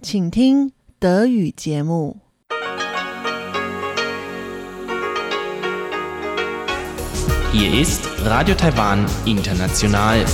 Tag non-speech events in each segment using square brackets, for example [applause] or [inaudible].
请听德语节目。Hier ist Radio Taiwan International.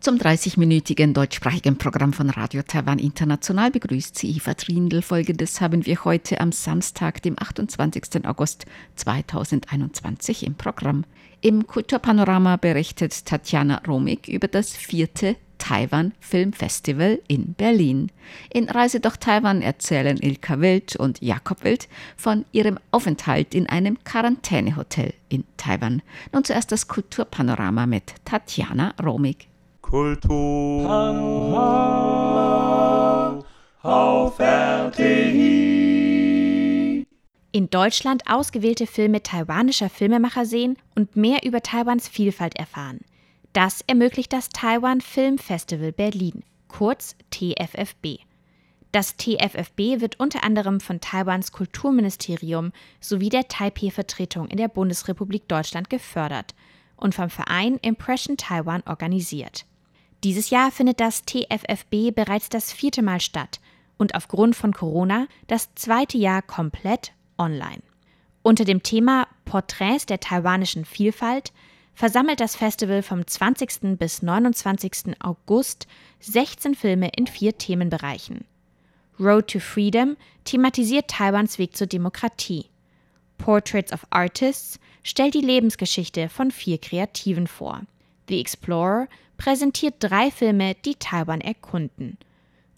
Zum 30-minütigen deutschsprachigen Programm von Radio Taiwan International begrüßt sie Eva Trindl. Folgendes haben wir heute am Samstag, dem 28. August 2021 im Programm. Im Kulturpanorama berichtet Tatjana Romig über das vierte Taiwan Film Festival in Berlin. In Reise durch Taiwan erzählen Ilka Wild und Jakob Wild von ihrem Aufenthalt in einem Quarantänehotel in Taiwan. Nun zuerst das Kulturpanorama mit Tatjana Romig. Kultur auf RTI. In Deutschland ausgewählte Filme taiwanischer Filmemacher sehen und mehr über Taiwans Vielfalt erfahren. Das ermöglicht das Taiwan Film Festival Berlin, kurz TFFB. Das TFFB wird unter anderem von Taiwans Kulturministerium sowie der Taipei-Vertretung in der Bundesrepublik Deutschland gefördert und vom Verein Impression Taiwan organisiert. Dieses Jahr findet das TFFB bereits das vierte Mal statt und aufgrund von Corona das zweite Jahr komplett online. Unter dem Thema Porträts der taiwanischen Vielfalt versammelt das Festival vom 20. bis 29. August 16 Filme in vier Themenbereichen. Road to Freedom thematisiert Taiwans Weg zur Demokratie. Portraits of Artists stellt die Lebensgeschichte von vier Kreativen vor. The Explorer präsentiert drei Filme, die Taiwan erkunden.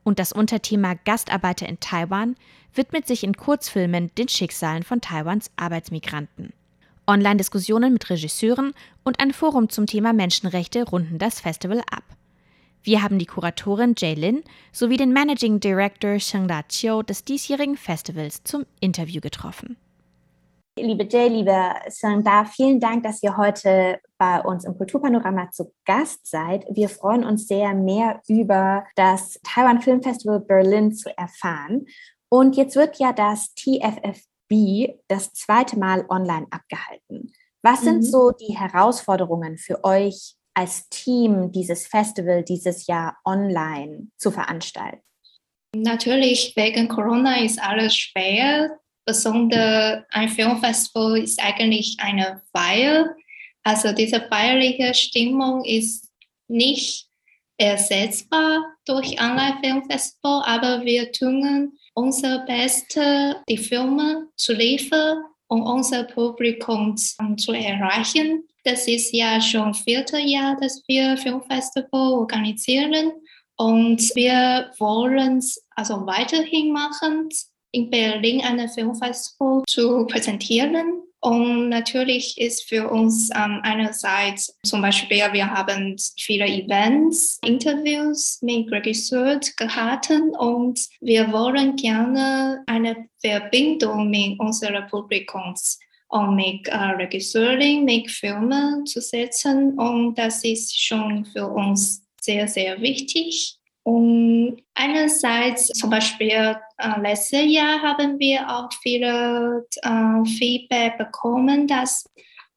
Und das Unterthema Gastarbeiter in Taiwan widmet sich in Kurzfilmen den Schicksalen von Taiwans Arbeitsmigranten. Online-Diskussionen mit Regisseuren und ein Forum zum Thema Menschenrechte runden das Festival ab. Wir haben die Kuratorin Jay Lin sowie den Managing Director Sheng Da Chiu des diesjährigen Festivals zum Interview getroffen. Liebe Jay, liebe Sangda, vielen Dank, dass ihr heute bei uns im Kulturpanorama zu Gast seid. Wir freuen uns sehr, mehr über das Taiwan Film Festival Berlin zu erfahren. Und jetzt wird ja das TFFB das zweite Mal online abgehalten. Was sind mhm. so die Herausforderungen für euch als Team, dieses Festival dieses Jahr online zu veranstalten? Natürlich, wegen Corona ist alles schwer besonders ein Filmfestival ist eigentlich eine Feier. Also diese feierliche Stimmung ist nicht ersetzbar durch Online-Filmfestival, aber wir tun unser Bestes, die Filme zu liefern und unser Publikum zu erreichen. Das ist ja schon vierte Jahr, dass wir Filmfestival organisieren und wir wollen es also weiterhin machen in Berlin eine Filmfestival zu präsentieren. Und natürlich ist für uns ähm, einerseits zum Beispiel, wir haben viele Events, Interviews mit Regisseuren gehabt und wir wollen gerne eine Verbindung mit unserem Publikum und mit äh, Regisseuren, mit Filmen zu setzen. Und das ist schon für uns sehr, sehr wichtig. Und einerseits zum Beispiel äh, letztes Jahr haben wir auch viele äh, Feedback bekommen, dass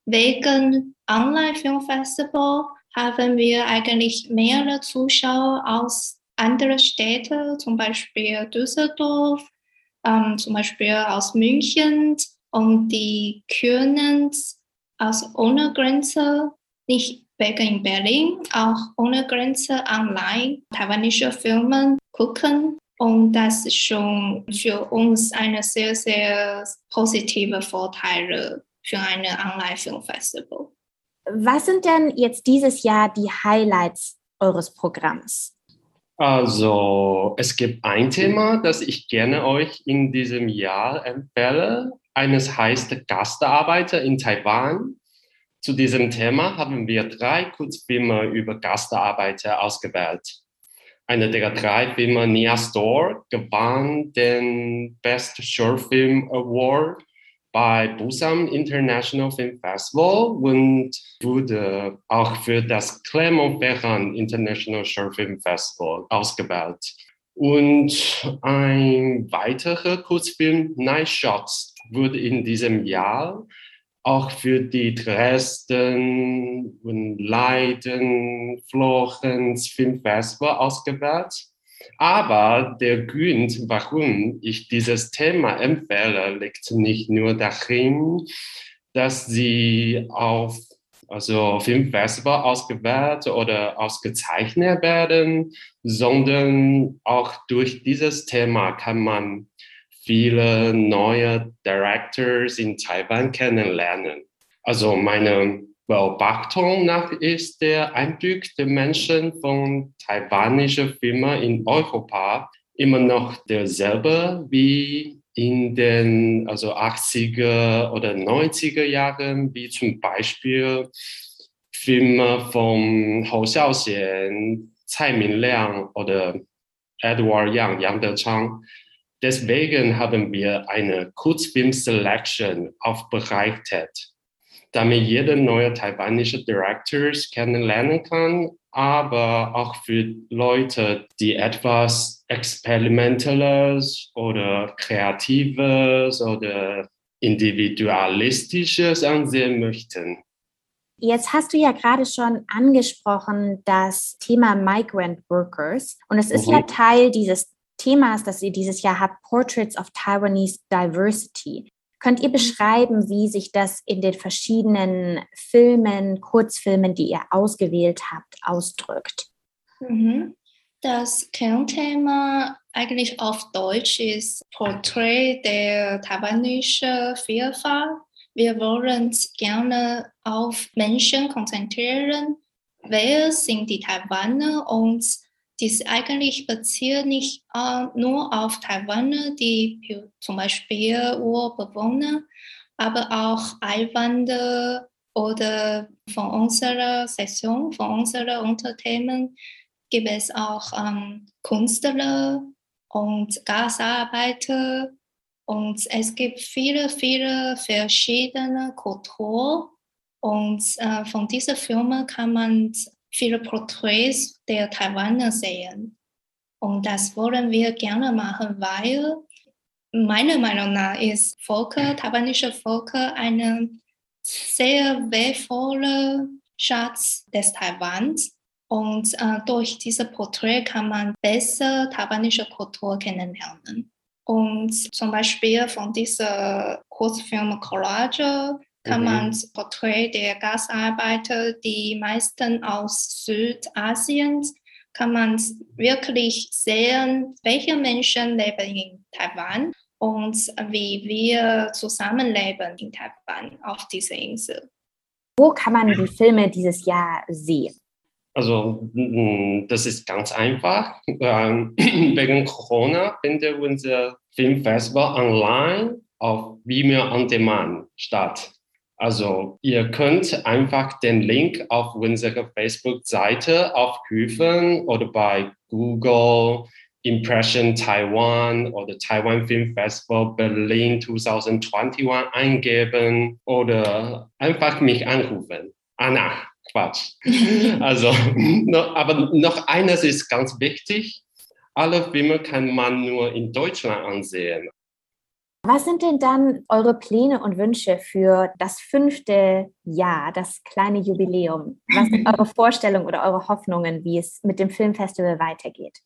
wegen Online-Filmfestival haben wir eigentlich mehrere Zuschauer aus anderen Städten, zum Beispiel Düsseldorf, ähm, zum Beispiel aus München und die können aus ohne Grenze nicht wegen in Berlin auch ohne Grenze online taiwanische Filme gucken. Und das ist schon für uns eine sehr, sehr positive Vorteile für ein Online-Filmfestival. Was sind denn jetzt dieses Jahr die Highlights eures Programms? Also, es gibt ein Thema, das ich gerne euch in diesem Jahr empfehle. Eines heißt Gastarbeiter in Taiwan. Zu diesem Thema haben wir drei Kurzfilme über Gastarbeiter ausgewählt. Eine der drei Filme, Nia Store, gewann den Best Short Film Award bei Busan International Film Festival und wurde auch für das Clermont-Ferrand International Short Film Festival ausgewählt. Und ein weiterer Kurzfilm, Night Shots, wurde in diesem Jahr auch für die Dresden und Leiden, Florenz Filmfestival ausgewählt. Aber der Grund, warum ich dieses Thema empfehle, liegt nicht nur darin, dass sie auf also Filmfestival ausgewählt oder ausgezeichnet werden, sondern auch durch dieses Thema kann man viele neue Directors in Taiwan kennenlernen. Also meine Beobachtung nach ist der Eindruck der Menschen von taiwanischen Filmen in Europa immer noch derselbe wie in den also 80er oder 90er Jahren, wie zum Beispiel Filme von Hou Xiaoxian, Tsai Ming-liang oder Edward Yang, Yang Dechang. Deswegen haben wir eine Kurzfilm-Selection aufbereitet, damit jeder neue taiwanische Directors kennenlernen kann, aber auch für Leute, die etwas Experimentelles oder Kreatives oder Individualistisches ansehen möchten. Jetzt hast du ja gerade schon angesprochen das Thema Migrant Workers und es ist mhm. ja Teil dieses Themas, das ihr dieses Jahr habt, Portraits of Taiwanese Diversity. Könnt ihr beschreiben, wie sich das in den verschiedenen Filmen, Kurzfilmen, die ihr ausgewählt habt, ausdrückt? Mhm. Das Kernthema eigentlich auf Deutsch ist Porträt der taiwanischen Vielfalt. Wir wollen gerne auf Menschen konzentrieren. Wer sind die Taiwaner und dies eigentlich bezieht nicht äh, nur auf Taiwaner, die zum Beispiel Urbewohner, aber auch Einwanderer oder von unserer Session, von unserem Unternehmen gibt es auch ähm, Künstler und Gasarbeiter und es gibt viele, viele verschiedene Kulturen und äh, von diesen Filmen kann man viele Porträts der Taiwaner sehen. Und das wollen wir gerne machen, weil meiner Meinung nach ist Volker, taiwanische Volker eine sehr wertvolle Schatz des Taiwans. Und äh, durch diese Porträt kann man besser taiwanische Kultur kennenlernen. Und zum Beispiel von dieser Kurzfilm Collage kann mhm. man das Porträt der Gastarbeiter, die meisten aus Südasien, kann man wirklich sehen, welche Menschen leben in Taiwan und wie wir zusammenleben in Taiwan auf dieser Insel. Wo kann man die Filme dieses Jahr sehen? Also das ist ganz einfach. Ähm, [clears throat] wegen Corona findet unser Filmfestival online auf Vimeo On Demand statt. Also ihr könnt einfach den Link auf unserer Facebook-Seite aufrufen oder bei Google Impression Taiwan oder Taiwan Film Festival Berlin 2021 eingeben oder einfach mich anrufen. Anna, Quatsch. [laughs] Also, aber noch eines ist ganz wichtig. Alle Filme kann man nur in Deutschland ansehen. Was sind denn dann eure Pläne und Wünsche für das fünfte Jahr, das kleine Jubiläum? Was sind eure [laughs] Vorstellungen oder eure Hoffnungen, wie es mit dem Filmfestival weitergeht?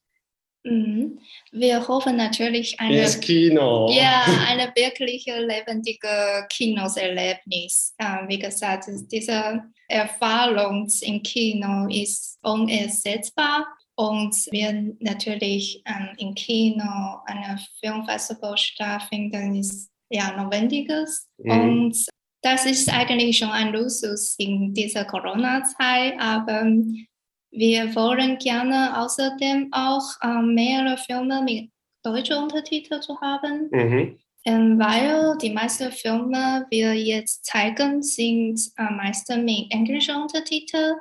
Mhm. Wir hoffen natürlich eine, das Kino. Ja, [laughs] eine wirkliche lebendige Kinoserlebnis. Äh, wie gesagt, diese Erfahrung im Kino ist unersetzbar. Und wir natürlich ähm, im Kino eine Filmfestival stattfinden, ist ja notwendiges. Mhm. Und das ist eigentlich schon ein Luxus in dieser Corona-Zeit, aber wir wollen gerne außerdem auch äh, mehrere Filme mit deutschen Untertiteln zu haben. Mhm. Ähm, weil die meisten Filme, die wir jetzt zeigen, sind äh, meistens mit englischen Untertiteln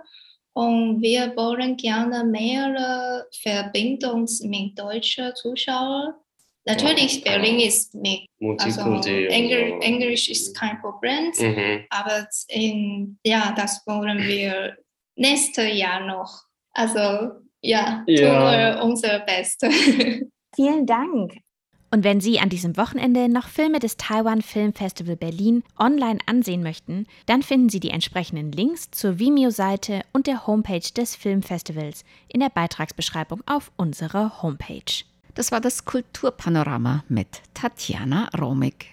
und wir wollen gerne mehrere Verbindungen mit deutschen Zuschauern. Natürlich, ja, Berlin ist mit, also Englisch, Englisch ist kein Problem, mhm. aber in, ja, das wollen wir nächstes Jahr noch. Also ja, ja. tun wir unser Bestes. [laughs] Vielen Dank. Und wenn Sie an diesem Wochenende noch Filme des Taiwan Film Festival Berlin online ansehen möchten, dann finden Sie die entsprechenden Links zur Vimeo-Seite und der Homepage des Filmfestivals in der Beitragsbeschreibung auf unserer Homepage. Das war das Kulturpanorama mit Tatjana Romig.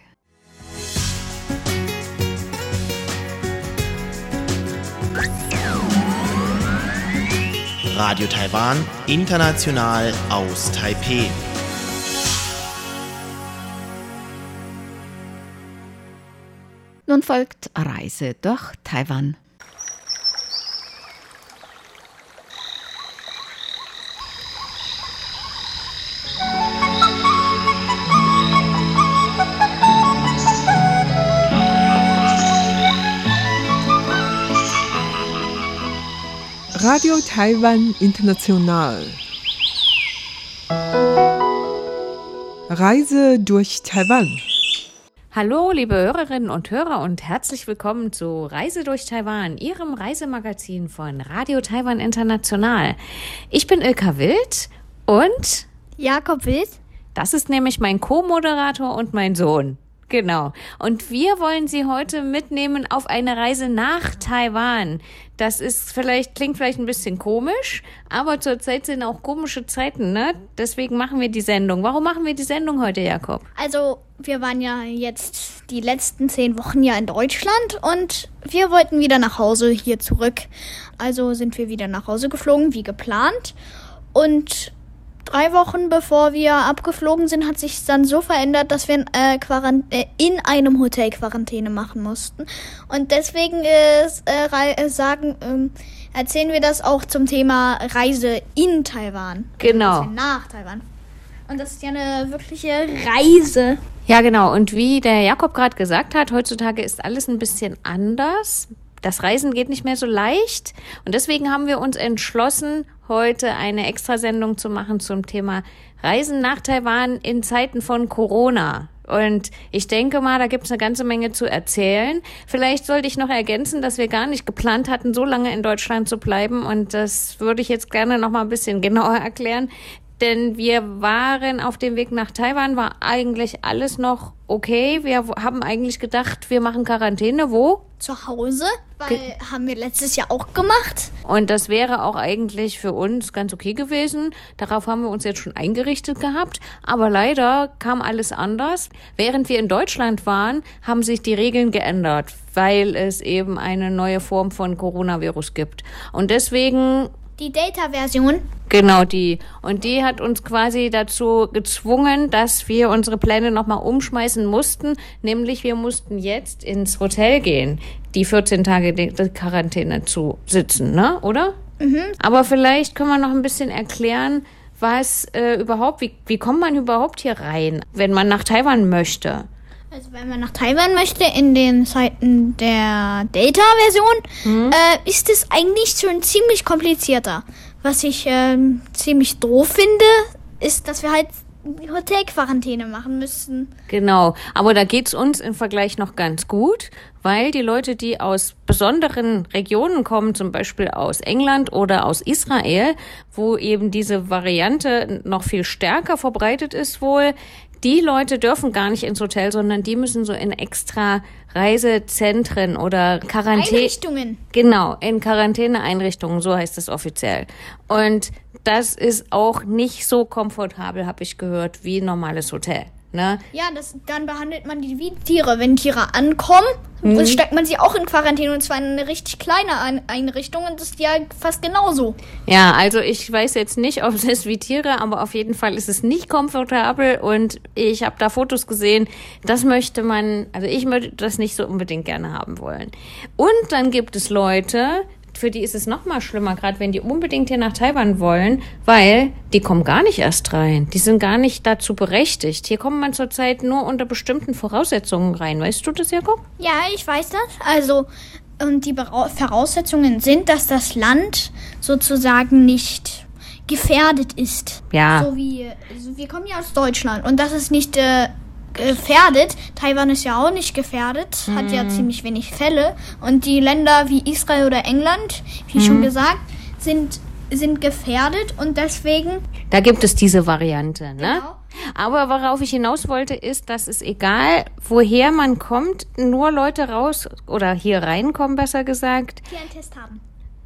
Radio Taiwan, international aus Taipeh. Nun folgt Reise durch Taiwan. Radio Taiwan International. Reise durch Taiwan. Hallo, liebe Hörerinnen und Hörer und herzlich willkommen zu Reise durch Taiwan, Ihrem Reisemagazin von Radio Taiwan International. Ich bin Ilka Wild und Jakob Wild. Das ist nämlich mein Co-Moderator und mein Sohn. Genau. Und wir wollen Sie heute mitnehmen auf eine Reise nach Taiwan. Das ist vielleicht, klingt vielleicht ein bisschen komisch, aber zurzeit sind auch komische Zeiten, ne? Deswegen machen wir die Sendung. Warum machen wir die Sendung heute, Jakob? Also, wir waren ja jetzt die letzten zehn Wochen ja in Deutschland und wir wollten wieder nach Hause hier zurück. Also sind wir wieder nach Hause geflogen, wie geplant. Und drei Wochen bevor wir abgeflogen sind, hat sich dann so verändert, dass wir äh, äh, in einem Hotel Quarantäne machen mussten. Und deswegen äh, äh, sagen, ähm, erzählen wir das auch zum Thema Reise in Taiwan. Genau. Also nach Taiwan. Und das ist ja eine wirkliche Reise. Ja, genau. Und wie der Jakob gerade gesagt hat, heutzutage ist alles ein bisschen anders das Reisen geht nicht mehr so leicht. Und deswegen haben wir uns entschlossen, heute eine Extrasendung zu machen zum Thema Reisen nach Taiwan in Zeiten von Corona. Und ich denke mal, da gibt es eine ganze Menge zu erzählen. Vielleicht sollte ich noch ergänzen, dass wir gar nicht geplant hatten, so lange in Deutschland zu bleiben. Und das würde ich jetzt gerne noch mal ein bisschen genauer erklären denn wir waren auf dem Weg nach Taiwan, war eigentlich alles noch okay. Wir haben eigentlich gedacht, wir machen Quarantäne. Wo? Zu Hause, weil Ge haben wir letztes Jahr auch gemacht. Und das wäre auch eigentlich für uns ganz okay gewesen. Darauf haben wir uns jetzt schon eingerichtet gehabt. Aber leider kam alles anders. Während wir in Deutschland waren, haben sich die Regeln geändert, weil es eben eine neue Form von Coronavirus gibt. Und deswegen die Data-Version? Genau die. Und die hat uns quasi dazu gezwungen, dass wir unsere Pläne nochmal umschmeißen mussten. Nämlich wir mussten jetzt ins Hotel gehen, die 14 Tage der Quarantäne zu sitzen, ne? Oder? Mhm. Aber vielleicht können wir noch ein bisschen erklären, was äh, überhaupt, wie, wie kommt man überhaupt hier rein, wenn man nach Taiwan möchte? Also wenn man nach Taiwan möchte, in den Zeiten der Data-Version, mhm. äh, ist es eigentlich schon ziemlich komplizierter. Was ich äh, ziemlich doof finde, ist, dass wir halt Hotelquarantäne machen müssen. Genau, aber da geht es uns im Vergleich noch ganz gut, weil die Leute, die aus besonderen Regionen kommen, zum Beispiel aus England oder aus Israel, wo eben diese Variante noch viel stärker verbreitet ist wohl, die Leute dürfen gar nicht ins Hotel, sondern die müssen so in extra Reisezentren oder Quarantäne. Einrichtungen. Genau, in Quarantäneeinrichtungen, so heißt es offiziell. Und das ist auch nicht so komfortabel, habe ich gehört, wie ein normales Hotel. Ne? Ja, das, dann behandelt man die wie Tiere. Wenn Tiere ankommen, mhm. steckt man sie auch in Quarantäne und zwar in eine richtig kleine Einrichtung und das ist ja fast genauso. Ja, also ich weiß jetzt nicht, ob es wie Tiere, aber auf jeden Fall ist es nicht komfortabel und ich habe da Fotos gesehen. Das möchte man, also ich möchte das nicht so unbedingt gerne haben wollen. Und dann gibt es Leute, für die ist es noch mal schlimmer, gerade wenn die unbedingt hier nach Taiwan wollen, weil die kommen gar nicht erst rein. Die sind gar nicht dazu berechtigt. Hier kommt man zurzeit nur unter bestimmten Voraussetzungen rein. Weißt du das, Jakob? Ja, ich weiß das. Also, und die Voraussetzungen sind, dass das Land sozusagen nicht gefährdet ist. Ja. So wie, also wir kommen ja aus Deutschland und das ist nicht äh, gefährdet. Taiwan ist ja auch nicht gefährdet, mhm. hat ja mhm. ziemlich wenig Fälle. Und die Länder wie Israel oder England, wie mhm. schon gesagt, sind sind gefährdet und deswegen. Da gibt es diese Variante, ne? Genau. Aber worauf ich hinaus wollte, ist, dass es egal, woher man kommt, nur Leute raus oder hier reinkommen, besser gesagt, Die einen Test haben.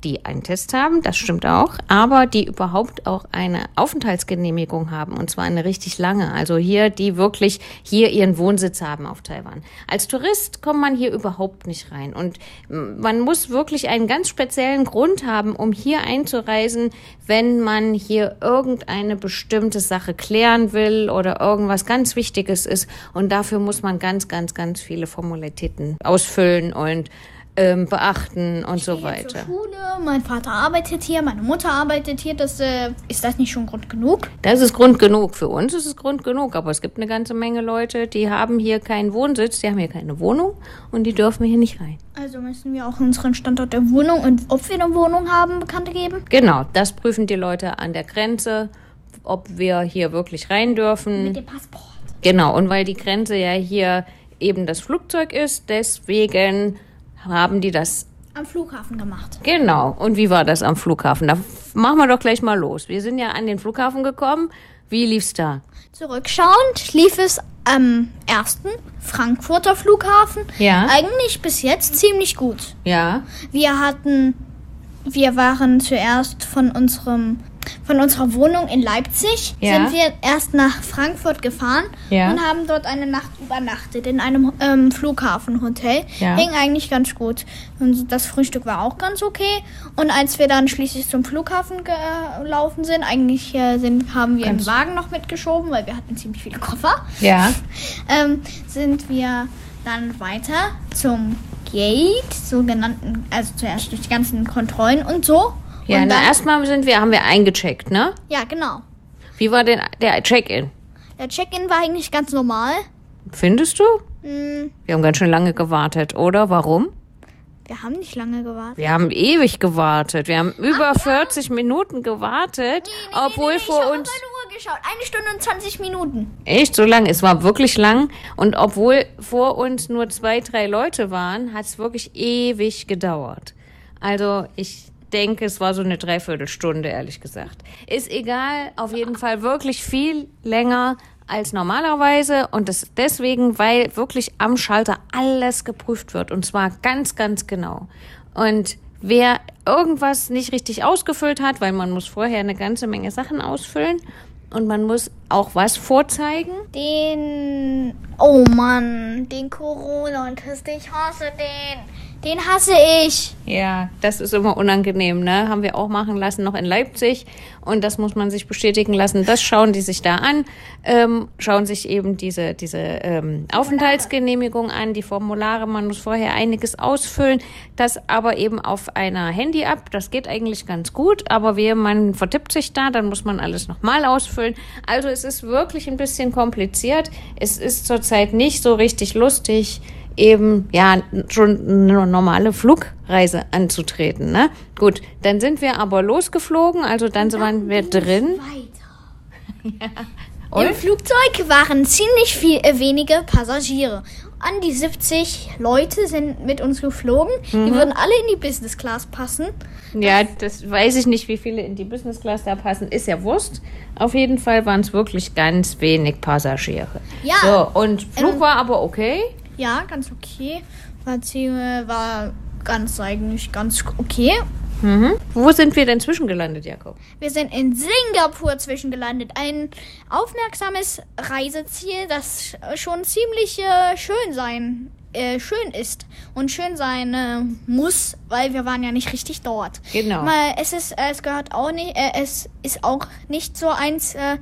Die einen Test haben, das stimmt auch, aber die überhaupt auch eine Aufenthaltsgenehmigung haben und zwar eine richtig lange. Also hier, die wirklich hier ihren Wohnsitz haben auf Taiwan. Als Tourist kommt man hier überhaupt nicht rein und mm, man muss wirklich einen ganz speziellen Grund haben, um hier einzureisen, wenn man hier irgendeine bestimmte Sache klären will oder irgendwas ganz Wichtiges ist und dafür muss man ganz, ganz, ganz viele Formalitäten ausfüllen und ähm, beachten und so Ich gehe weiter. Zur Schule, mein Vater arbeitet hier, meine Mutter arbeitet hier. Das, äh, ist das nicht schon Grund genug? Das ist Grund genug. Für uns ist es Grund genug. Aber es gibt eine ganze Menge Leute, die haben hier keinen Wohnsitz, die haben hier keine Wohnung und die dürfen hier nicht rein. Also müssen wir auch unseren Standort der Wohnung und ob wir eine Wohnung haben, bekannt geben. Genau, das prüfen die Leute an der Grenze, ob wir hier wirklich rein dürfen. Mit dem Passport. Genau, und weil die Grenze ja hier eben das Flugzeug ist, deswegen haben die das. Am Flughafen gemacht. Genau. Und wie war das am Flughafen? Da machen wir doch gleich mal los. Wir sind ja an den Flughafen gekommen. Wie lief's da? Zurückschauend lief es am ersten Frankfurter Flughafen Ja. eigentlich bis jetzt ziemlich gut. Ja. Wir hatten, wir waren zuerst von unserem von unserer Wohnung in Leipzig Ja. sind wir erst nach Frankfurt gefahren Ja. und haben dort eine Nacht übernachtet in einem ähm, Flughafenhotel. Ja. Ging eigentlich ganz gut. Und das Frühstück war auch ganz okay. Und als wir dann schließlich zum Flughafen gelaufen sind, eigentlich äh, sind, haben wir Ganz- einen Wagen noch mitgeschoben, weil wir hatten ziemlich viele Koffer Ja. [laughs] ähm, sind wir dann weiter zum Gate, sogenannten, also zuerst durch die ganzen Kontrollen und so. Ja, und na, erstmal sind wir, haben wir eingecheckt, ne? ja, genau. Wie war denn der Check-in? Der Check-in war eigentlich ganz normal. Findest du? Hm, Wir haben ganz schön lange gewartet, oder? Warum? wir haben nicht lange gewartet. Wir haben ewig gewartet. Wir haben über 40 Minuten gewartet, obwohl ich vor uns geschaut. Eine Stunde und 20 Minuten. echt so lang. Es war wirklich lang und obwohl vor uns nur zwei, drei Leute waren, hat es wirklich ewig gedauert. Also ich denke, es war so eine Dreiviertelstunde, ehrlich gesagt. Ist egal, auf jeden Fall wirklich viel länger als normalerweise und das deswegen, weil wirklich am Schalter alles geprüft wird und zwar ganz, ganz genau. Und wer irgendwas nicht richtig ausgefüllt hat, weil man muss vorher eine ganze Menge Sachen ausfüllen und man muss auch was vorzeigen. Den, oh Mann, den Corona-Test, ich hasse den. Den hasse ich. Ja, das ist immer unangenehm, ne? Haben wir auch machen lassen, noch in Leipzig. Und das muss man sich bestätigen lassen. Das schauen die sich da an, ähm, schauen sich eben diese, diese ähm, Aufenthaltsgenehmigung an, die Formulare. Man muss vorher einiges ausfüllen, das aber eben auf einer Handy ab. Das geht eigentlich ganz gut, aber wehe, man vertippt sich da, dann muss man alles nochmal ausfüllen. Also es ist wirklich ein bisschen kompliziert. Es ist zurzeit nicht so richtig lustig eben ja schon eine normale Flugreise anzutreten. Ne? Gut, dann sind wir aber losgeflogen, also dann waren wir drin. Weiter. [laughs] Im Flugzeug waren ziemlich viel, äh, wenige Passagiere. An die 70 Leute sind mit uns geflogen. Mhm. Die würden alle in die Business Class passen. Ja, das weiß ich nicht, wie viele in die Business Class da passen. Ist ja Wurst. Auf jeden Fall waren es wirklich ganz wenig Passagiere. Ja. So, und Flug Ähm, war aber okay. Ja, ganz okay. War, ziemlich- war ganz eigentlich ganz okay. Mhm. Wo sind wir denn zwischengelandet, Jakob? Wir sind in Singapur zwischengelandet. Ein aufmerksames Reiseziel, das schon ziemlich äh, schön sein äh, schön ist und schön sein äh, muss, weil wir waren ja nicht richtig dort. Genau. Mal, es ist, äh, es gehört auch nicht, äh, es ist auch nicht so eins, äh,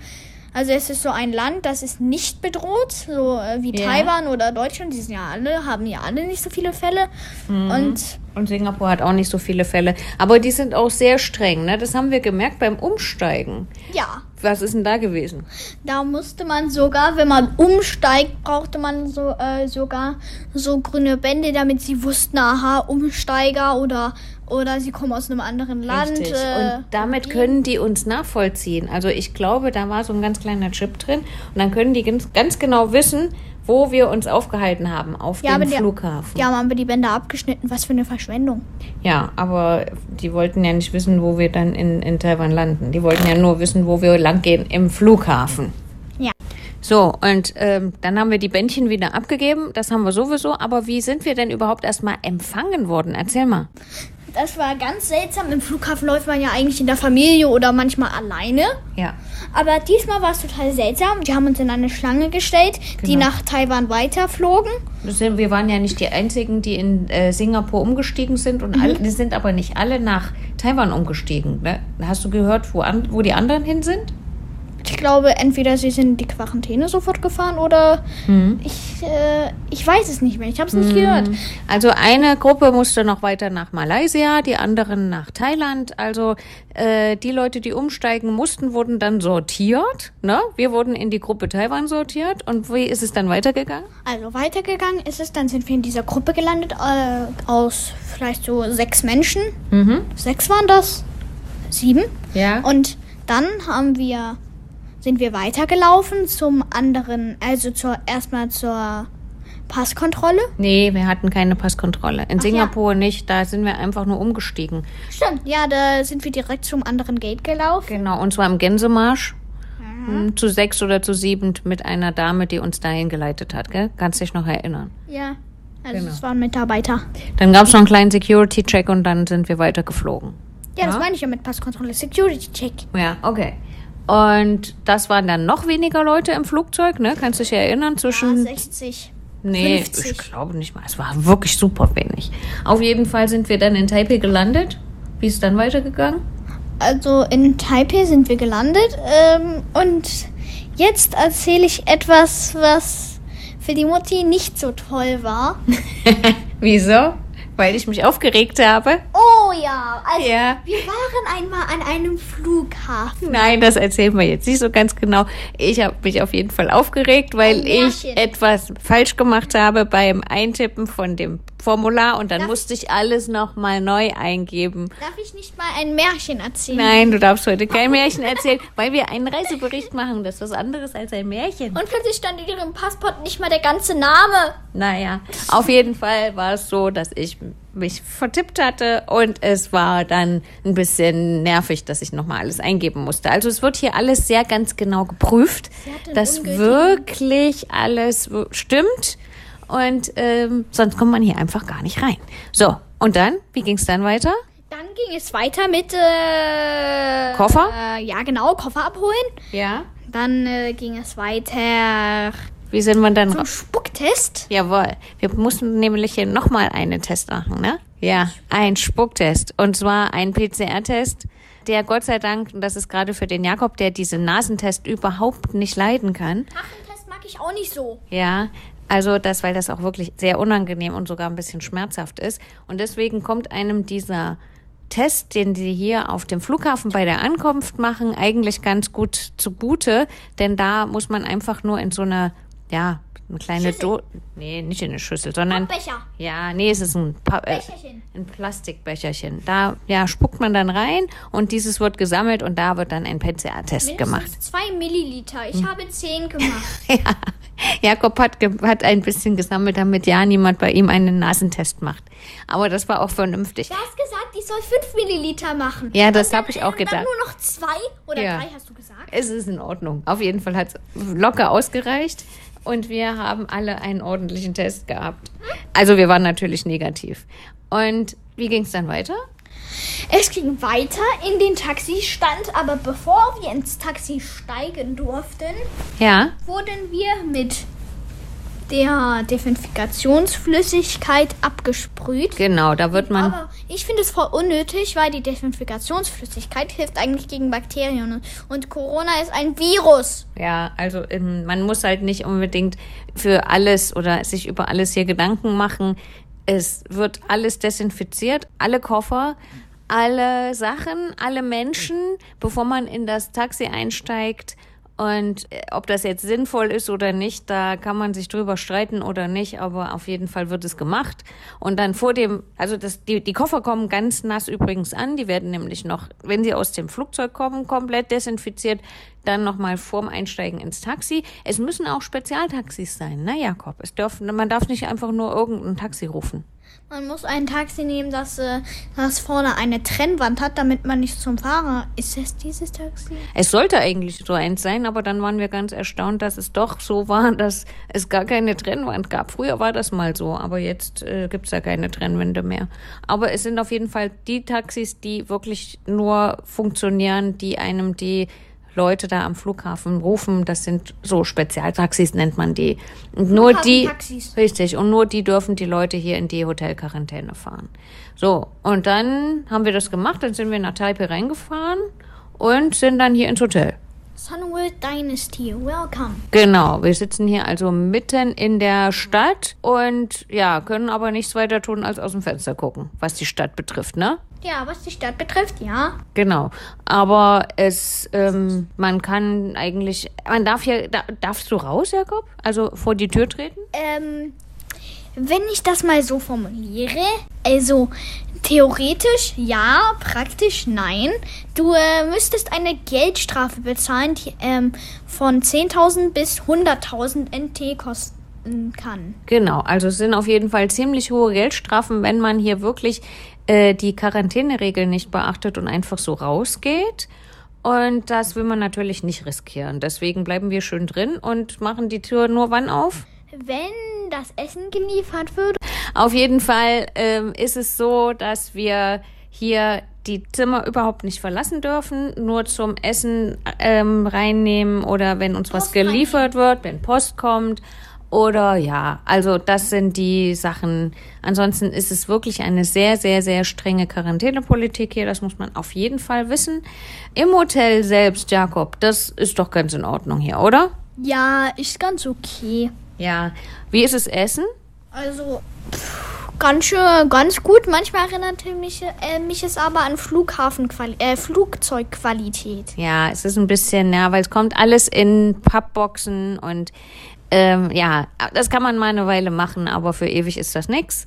also es ist so ein Land, das ist nicht bedroht, so äh, wie Ja. Taiwan oder Deutschland. Die sind ja alle, haben ja alle nicht so viele Fälle. Mhm. Und Und Singapur hat auch nicht so viele Fälle. Aber die sind auch sehr streng, ne? Das haben wir gemerkt beim Umsteigen. ja, Was ist denn da gewesen? Da musste man sogar, wenn man umsteigt, brauchte man so äh, sogar so grüne Bände, damit sie wussten, aha, Umsteiger oder oder sie kommen aus einem anderen Land. Richtig. Äh, und damit können die uns nachvollziehen. Also ich glaube, da war so ein ganz kleiner Chip drin und dann können die ganz, ganz genau wissen, wo wir uns aufgehalten haben, auf Ja, dem die- Flughafen. Die haben aber die Bänder abgeschnitten. Was für eine Verschwendung. Ja, aber die wollten ja nicht wissen, wo wir dann in, in Taiwan landen. Die wollten ja nur wissen, wo wir langgehen im Flughafen. Ja. So, und ähm, dann haben wir die Bändchen wieder abgegeben. Das haben wir sowieso. Aber wie sind wir denn überhaupt erstmal empfangen worden? Erzähl mal. Das war ganz seltsam. Im Flughafen läuft man ja eigentlich in der Familie oder manchmal alleine. Ja. Aber diesmal war es total seltsam. Die haben uns in eine Schlange gestellt, die Genau. nach Taiwan weiterflogen. Wir waren ja nicht die Einzigen, die in äh, Singapur umgestiegen sind. Und alle, die sind aber nicht alle nach Taiwan umgestiegen. Ne? Hast du gehört, wo, an, wo die anderen hin sind? Ich glaube, entweder sie sind in die Quarantäne sofort gefahren oder ich, äh, ich weiß es nicht mehr. Ich habe es nicht gehört. Also eine Gruppe musste noch weiter nach Malaysia, die anderen nach Thailand. Also äh, die Leute, die umsteigen mussten, wurden dann sortiert. Ne? Wir wurden in die Gruppe Taiwan sortiert. Und wie ist es dann weitergegangen? Also weitergegangen ist es, dann sind wir in dieser Gruppe gelandet äh, aus vielleicht so sechs Menschen. Sechs waren das? Sieben? Ja. Und dann haben wir, sind wir weitergelaufen zum anderen, also zur erstmal zur Passkontrolle. Nee, wir hatten keine Passkontrolle. In Ach ja. Singapur nicht, da sind wir einfach nur umgestiegen. Stimmt, ja, da sind wir direkt zum anderen Gate gelaufen. Genau, und zwar im Gänsemarsch. Hm, Zu sechs oder zu sieben mit einer Dame, die uns dahin geleitet hat. Gell? Kannst dich noch erinnern. Ja, also Genau. es waren Mitarbeiter. Dann gab es noch einen kleinen Security-Check und dann sind wir weiter geflogen. Ja, das Ja? meine ich ja mit Passkontrolle. Security Check. Ja, okay. Und das waren dann noch weniger Leute im Flugzeug, ne? Kannst du dich erinnern? Ja, Zwischen. 60. nee, 50. ich glaube nicht mal. Es war wirklich super wenig. Auf jeden Fall sind wir dann in Taipei gelandet. Wie ist es dann weitergegangen? Also in Taipei sind wir gelandet ähm, und jetzt erzähle ich etwas, was für die Mutti nicht so toll war. [laughs] Wieso? Weil ich mich aufgeregt habe. Oh ja, also Ja. wir waren einmal an einem Flughafen. Nein, das erzählen wir jetzt nicht so ganz genau. Ich habe mich auf jeden Fall aufgeregt, weil ich etwas falsch gemacht habe beim Eintippen von dem Formular und dann Darf- musste ich alles nochmal neu eingeben. Darf ich nicht mal ein Märchen erzählen? Nein, du darfst heute kein Märchen erzählen, weil wir einen Reisebericht machen. Das ist was anderes als ein Märchen. Und plötzlich stand in ihrem Passport nicht mal der ganze Name. Naja, auf jeden Fall war es so, dass ich mich vertippt hatte und es war dann ein bisschen nervig, dass ich nochmal alles eingeben musste. Also es wird hier alles sehr ganz genau geprüft, dass wirklich alles stimmt und ähm, sonst kommt man hier einfach gar nicht rein. So, und dann, wie ging es dann weiter? Dann ging es weiter mit äh, Koffer? Äh, ja, genau, Koffer abholen. Ja. Dann äh, ging es weiter Wie sind wir dann zum Spucktest. Jawohl. Wir mussten nämlich hier nochmal einen Test machen, ne? Ja, ein Spucktest. Und zwar ein PCR-Test, der Gott sei Dank, und das ist gerade für den Jakob, der diesen Nasentest überhaupt nicht leiden kann. Rachentest mag ich auch nicht so. Ja, also das, weil das auch wirklich sehr unangenehm und sogar ein bisschen schmerzhaft ist. Und deswegen kommt einem dieser Test, den sie hier auf dem Flughafen bei der Ankunft machen, eigentlich ganz gut zugute, denn da muss man einfach nur in so eine, ja, eine kleine Schüssel. Do nee, nicht in eine Schüssel, sondern Becher. ja, nee, es ist ein, pa äh, ein Plastikbecherchen. Da ja, spuckt man dann rein und dieses wird gesammelt und da wird dann ein PCR-Test gemacht. Zwei Milliliter. Ich habe zehn gemacht. [laughs] Ja, [laughs] Jakob hat, hat ein bisschen gesammelt, damit ja niemand bei ihm einen Nasentest macht. Aber das war auch vernünftig. Du hast gesagt, ich soll fünf Milliliter machen. Ja, das habe ich auch und Dann gedacht. nur noch zwei oder Ja. drei, hast du gesagt? Es ist in Ordnung. Auf jeden Fall hat es locker ausgereicht und wir haben alle einen ordentlichen Test gehabt. Also wir waren natürlich negativ. Und wie ging es dann weiter? Es ging weiter in den Taxistand, aber bevor wir ins Taxi steigen durften, Ja, wurden wir mit der Desinfektionsflüssigkeit abgesprüht. genau, da wird man. Aber ich finde es voll unnötig, weil die Desinfektionsflüssigkeit hilft eigentlich gegen Bakterien. Und Corona ist ein Virus. Ja, also ähm, man muss halt nicht unbedingt für alles oder sich über alles hier Gedanken machen. Es wird alles desinfiziert, alle Koffer, alle Sachen, alle Menschen, bevor man in das Taxi einsteigt. Und äh, ob das jetzt sinnvoll ist oder nicht, da kann man sich drüber streiten oder nicht, aber auf jeden Fall wird es gemacht. Und dann vor dem, also das, die, die Koffer kommen ganz nass übrigens an, die werden nämlich noch, wenn sie aus dem Flugzeug kommen, komplett desinfiziert, dann nochmal vorm Einsteigen ins Taxi. Es müssen auch Spezialtaxis sein, ne, Jakob? Es darf, man darf nicht einfach nur irgendein Taxi rufen. Man muss ein Taxi nehmen, das, äh, das vorne eine Trennwand hat, damit man nicht zum Fahrer. Ist es dieses Taxi? Es sollte eigentlich so eins sein, aber dann waren wir ganz erstaunt, dass es doch so war, [laughs] dass es gar keine Trennwand gab. Früher war das mal so, aber jetzt äh, gibt es ja keine Trennwände mehr. Aber es sind auf jeden Fall die Taxis, die wirklich nur funktionieren, die einem die Leute da am Flughafen rufen. Das sind so Spezialtaxis, nennt man die. Und nur die, richtig, und nur die dürfen die Leute hier in die Hotelquarantäne fahren. So, und dann haben wir das gemacht, dann sind wir nach Taipei reingefahren und sind dann hier ins Hotel. Sunworld Dynasty, welcome. Genau, wir sitzen hier also mitten in der Stadt und ja, können aber nichts weiter tun, als aus dem Fenster gucken, was die Stadt betrifft, ne? Ja, was die Stadt betrifft, ja. Genau. Aber es, ähm, man kann eigentlich, man darf hier, da, darfst du raus, Jakob? Also vor die Tür treten? Ähm, wenn ich das mal so formuliere, also theoretisch ja, praktisch nein. Du äh, müsstest eine Geldstrafe bezahlen, die ähm, von 10.000 bis 100.000 NT kosten kann. Genau, also es sind auf jeden Fall ziemlich hohe Geldstrafen, wenn man hier wirklich äh, die Quarantäneregeln nicht beachtet und einfach so rausgeht. Und das will man natürlich nicht riskieren. Deswegen bleiben wir schön drin und machen die Tür nur wann auf? Wenn das Essen geliefert wird. Auf jeden Fall ähm, ist es so, dass wir hier die Zimmer überhaupt nicht verlassen dürfen, nur zum Essen ähm, reinnehmen oder wenn uns Post was geliefert wird, wenn Post kommt. Oder ja, also das sind die Sachen. Ansonsten ist es wirklich eine sehr, sehr, sehr strenge Quarantänepolitik hier. Das muss man auf jeden Fall wissen. Im Hotel selbst, Jakob, das ist doch ganz in Ordnung hier, oder? Ja, ist ganz okay. Ja. Wie ist es Essen? Also pff, ganz schön, ganz gut. Manchmal erinnert mich, äh, mich es aber an äh, Flugzeugqualität. Ja, es ist ein bisschen, ja, weil es kommt alles in Pappboxen und ähm, ja, das kann man mal eine Weile machen, aber für ewig ist das nichts.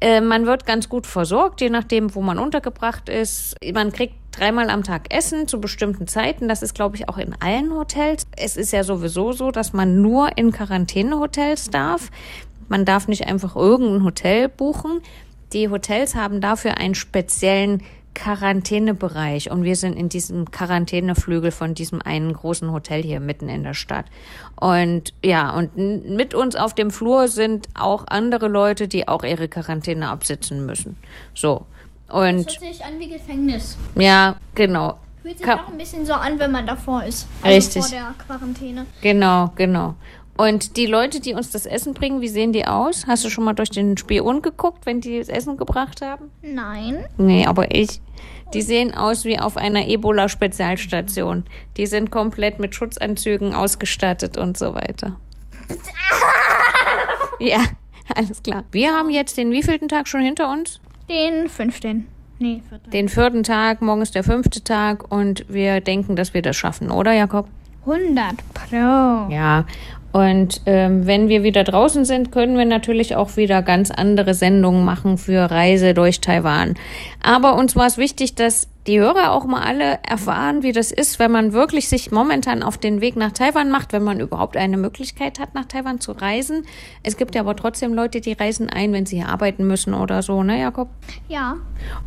Äh, man wird ganz gut versorgt, je nachdem, wo man untergebracht ist. Man kriegt dreimal am Tag Essen zu bestimmten Zeiten. Das ist, glaube ich, auch in allen Hotels. Es ist ja sowieso so, dass man nur in Quarantänehotels darf. Man darf nicht einfach irgendein Hotel buchen. Die Hotels haben dafür einen speziellen Quarantänebereich und wir sind in diesem Quarantäneflügel von diesem einen großen Hotel hier mitten in der Stadt. Und ja, und mit uns auf dem Flur sind auch andere Leute, die auch ihre Quarantäne absitzen müssen. So. Und das hört sich an wie Gefängnis. Ja, genau. Fühlt sich auch ein bisschen so an, wenn man davor ist. Also Richtig. Vor der Quarantäne. Genau, genau. Und die Leute, die uns das Essen bringen, wie sehen die aus? Hast du schon mal durch den Spion geguckt, wenn die das Essen gebracht haben? Nein. Nee, aber ich. Die sehen aus wie auf einer Ebola-Spezialstation. Die sind komplett mit Schutzanzügen ausgestattet und so weiter. [laughs] ja, alles klar. Wir haben jetzt den wievielten Tag schon hinter uns? Den fünften. Nee, vierten. Den vierten Tag, morgen ist der fünfte Tag und wir denken, dass wir das schaffen, oder Jakob? 100 Pro. Ja, und ähm, wenn wir wieder draußen sind, können wir natürlich auch wieder ganz andere Sendungen machen für Reise durch Taiwan. Aber uns war es wichtig, dass die Hörer auch mal alle erfahren, wie das ist, wenn man wirklich sich momentan auf den Weg nach Taiwan macht, wenn man überhaupt eine Möglichkeit hat, nach Taiwan zu reisen. Es gibt ja aber trotzdem Leute, die reisen ein, wenn sie hier arbeiten müssen oder so, ne, Jakob? Ja.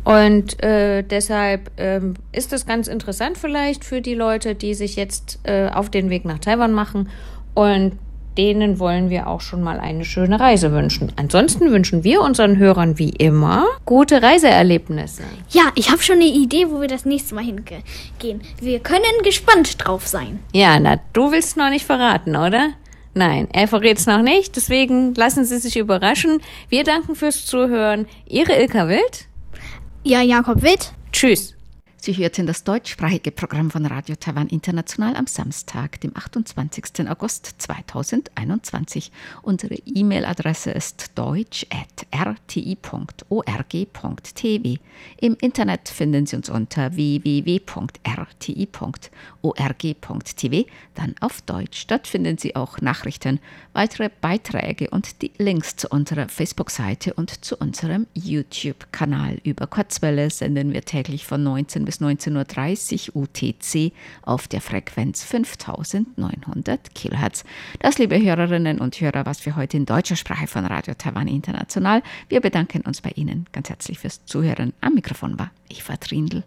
Und äh, deshalb ähm, ist es ganz interessant vielleicht für die Leute, die sich jetzt äh, auf den Weg nach Taiwan machen und denen wollen wir auch schon mal eine schöne Reise wünschen. Ansonsten wünschen wir unseren Hörern wie immer gute Reiseerlebnisse. Ja, ich habe schon eine Idee, wo wir das nächste Mal hingehen. Wir können gespannt drauf sein. Ja, na, du willst noch nicht verraten, oder? Nein, er verrät es noch nicht, deswegen lassen Sie sich überraschen. Wir danken fürs Zuhören. Ihre Ilka Wild. Ja, Jakob Wild. Tschüss. Sie hörten das deutschsprachige Programm von Radio Taiwan International am Samstag, dem 28. August 2021. Unsere E-Mail-Adresse ist deutsch.rti.org.tv. Im Internet finden Sie uns unter www.rti.org.tv, dann auf Deutsch. Dort finden Sie auch Nachrichten, weitere Beiträge und die Links zu unserer Facebook-Seite und zu unserem YouTube-Kanal. Über Kurzwelle senden wir täglich von 19 bis 19.30 Uhr UTC auf der Frequenz 5900 kHz. Das, liebe Hörerinnen und Hörer, was für heute in deutscher Sprache von Radio Taiwan International. Wir bedanken uns bei Ihnen ganz herzlich fürs Zuhören. Am Mikrofon war Eva Trindl.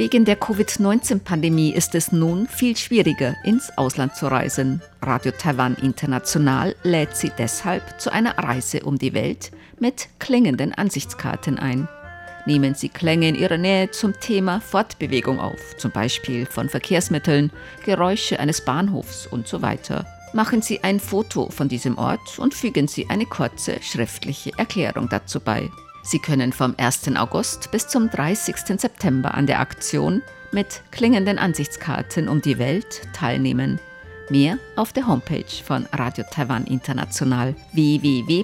Wegen der Covid-19-Pandemie ist es nun viel schwieriger, ins Ausland zu reisen. Radio Taiwan International lädt Sie deshalb zu einer Reise um die Welt mit klingenden Ansichtskarten ein. Nehmen Sie Klänge in Ihrer Nähe zum Thema Fortbewegung auf, zum Beispiel von Verkehrsmitteln, Geräusche eines Bahnhofs und so weiter. Machen Sie ein Foto von diesem Ort und fügen Sie eine kurze schriftliche Erklärung dazu bei. Sie können vom 1. August bis zum 30. September an der Aktion mit klingenden Ansichtskarten um die Welt teilnehmen. Mehr auf der Homepage von Radio Taiwan International www.rti.org.tv.